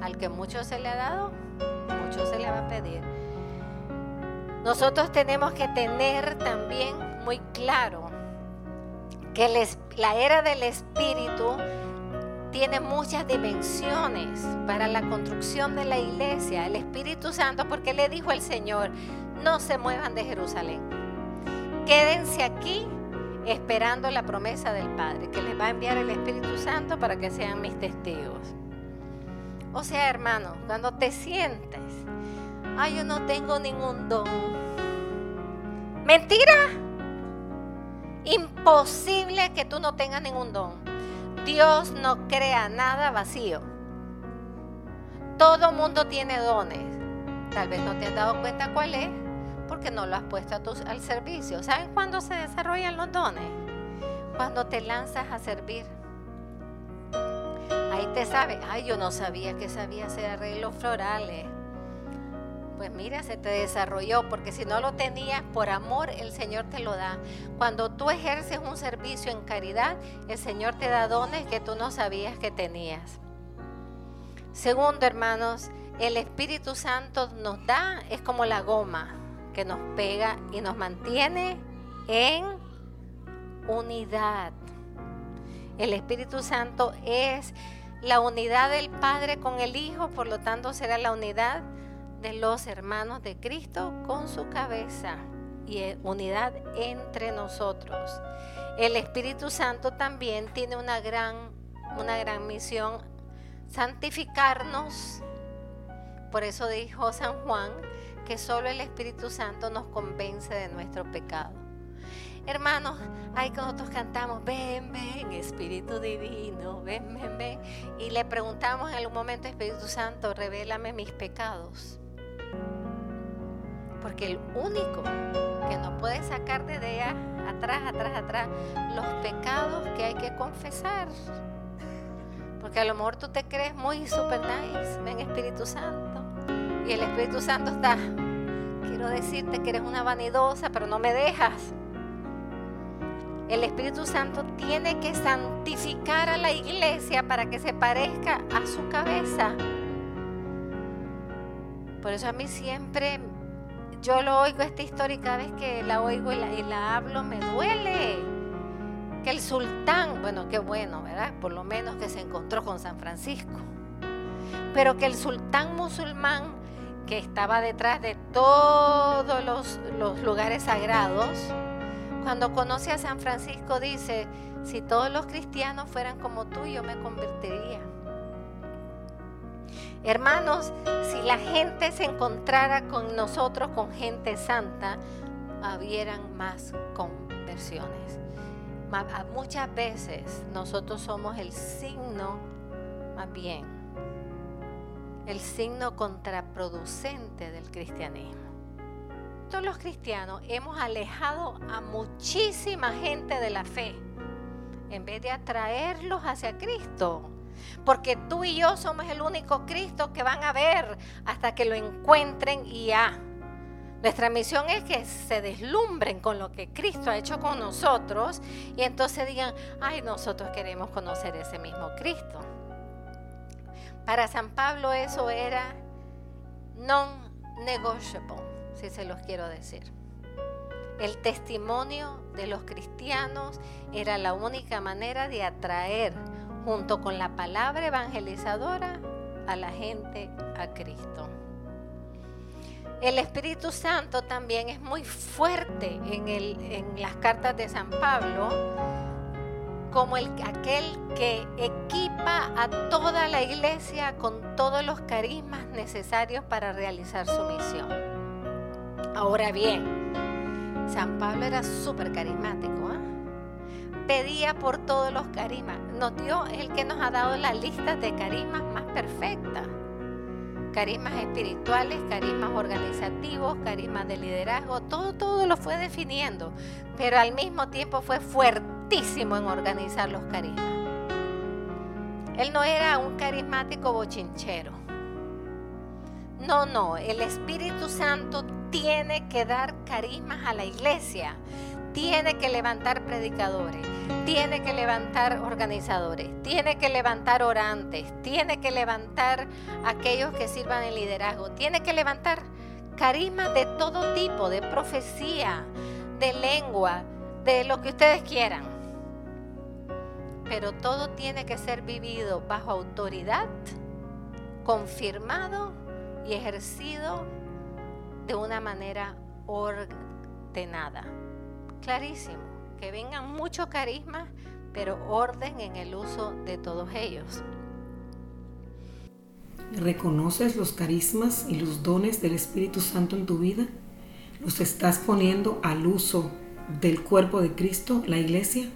Al que mucho se le ha dado, mucho se le va a pedir. Nosotros tenemos que tener también muy claro que la era del Espíritu tiene muchas dimensiones para la construcción de la iglesia. El Espíritu Santo, porque le dijo el Señor, no se muevan de Jerusalén. Quédense aquí esperando la promesa del Padre, que les va a enviar el Espíritu Santo para que sean mis testigos. O sea, hermano, cuando te sientes, ay, yo no tengo ningún don. Mentira. Imposible que tú no tengas ningún don. Dios no crea nada vacío. Todo mundo tiene dones. Tal vez no te has dado cuenta cuál es porque no lo has puesto al servicio. ¿Saben cuándo se desarrollan los dones? Cuando te lanzas a servir. Te sabe, ay, yo no sabía que sabía hacer arreglos florales. Pues mira, se te desarrolló, porque si no lo tenías por amor, el Señor te lo da. Cuando tú ejerces un servicio en caridad, el Señor te da dones que tú no sabías que tenías. Segundo, hermanos, el Espíritu Santo nos da, es como la goma que nos pega y nos mantiene en unidad. El Espíritu Santo es la unidad del Padre con el Hijo, por lo tanto será la unidad de los hermanos de Cristo con su cabeza y eh, unidad entre nosotros. El Espíritu Santo también tiene una gran, una gran misión, santificarnos. Por eso dijo San Juan que solo el Espíritu Santo nos convence de nuestro pecado. Hermanos, ahí que nosotros cantamos, ven, ven, Espíritu Divino, ven, ven, ven. Y le preguntamos en algún momento, Espíritu Santo, revélame mis pecados. Porque el único que nos puede sacar de idea atrás, atrás, atrás, los pecados que hay que confesar. Porque a lo mejor tú te crees muy super nice, ven Espíritu Santo. Y el Espíritu Santo está, quiero decirte que eres una vanidosa, pero no me dejas. El Espíritu Santo tiene que santificar a la iglesia para que se parezca a su cabeza. Por eso a mí siempre yo lo oigo esta historia y cada vez que la oigo y la, hablo me duele. Que el sultán, bueno, qué bueno, ¿verdad? Por lo menos que se encontró con San Francisco. Pero que el sultán musulmán que estaba detrás de todos los, los lugares sagrados, cuando conoce a San Francisco dice, si todos los cristianos fueran como tú, yo me convertiría. Hermanos, si la gente se encontrara con nosotros, con gente santa, habieran más conversiones. Muchas veces nosotros somos el signo, más bien, el signo contraproducente del cristianismo. Todos los cristianos hemos alejado a muchísima gente de la fe en vez de atraerlos hacia Cristo. Porque tú y yo somos el único Cristo que van a ver hasta que lo encuentren y ya. Nuestra misión es que se deslumbren con lo que Cristo ha hecho con nosotros y entonces digan, ay, nosotros queremos conocer ese mismo Cristo. Para San Pablo eso era non-negotiable, si se los quiero decir. El testimonio de los cristianos era la única manera de atraer junto con la palabra evangelizadora a la gente a Cristo. El Espíritu Santo también es muy fuerte en, el, en las cartas de San Pablo como el, aquel que equipa a toda la iglesia con todos los carismas necesarios para realizar su misión. Ahora bien, San Pablo era súper carismático. ¿ah? pedía por todos los carismas. Nos dio, el que nos ha dado la lista de carismas más perfecta. Carismas espirituales, carismas organizativos, carismas de liderazgo, todo, todo lo fue definiendo, pero al mismo tiempo fue fuertísimo en organizar los carismas. Él no era un carismático bochinchero. No, no, el Espíritu Santo tiene que dar carismas a la iglesia tiene que levantar predicadores, tiene que levantar organizadores, tiene que levantar orantes, tiene que levantar aquellos que sirvan en liderazgo, tiene que levantar carismas de todo tipo, de profecía, de lengua, de lo que ustedes quieran. Pero todo tiene que ser vivido bajo autoridad, confirmado y ejercido de una manera ordenada. Clarísimo, que vengan muchos carismas, pero orden en el uso de todos ellos. ¿Reconoces los carismas y los dones del Espíritu Santo en tu vida? ¿Los estás poniendo al uso del cuerpo de Cristo, la iglesia?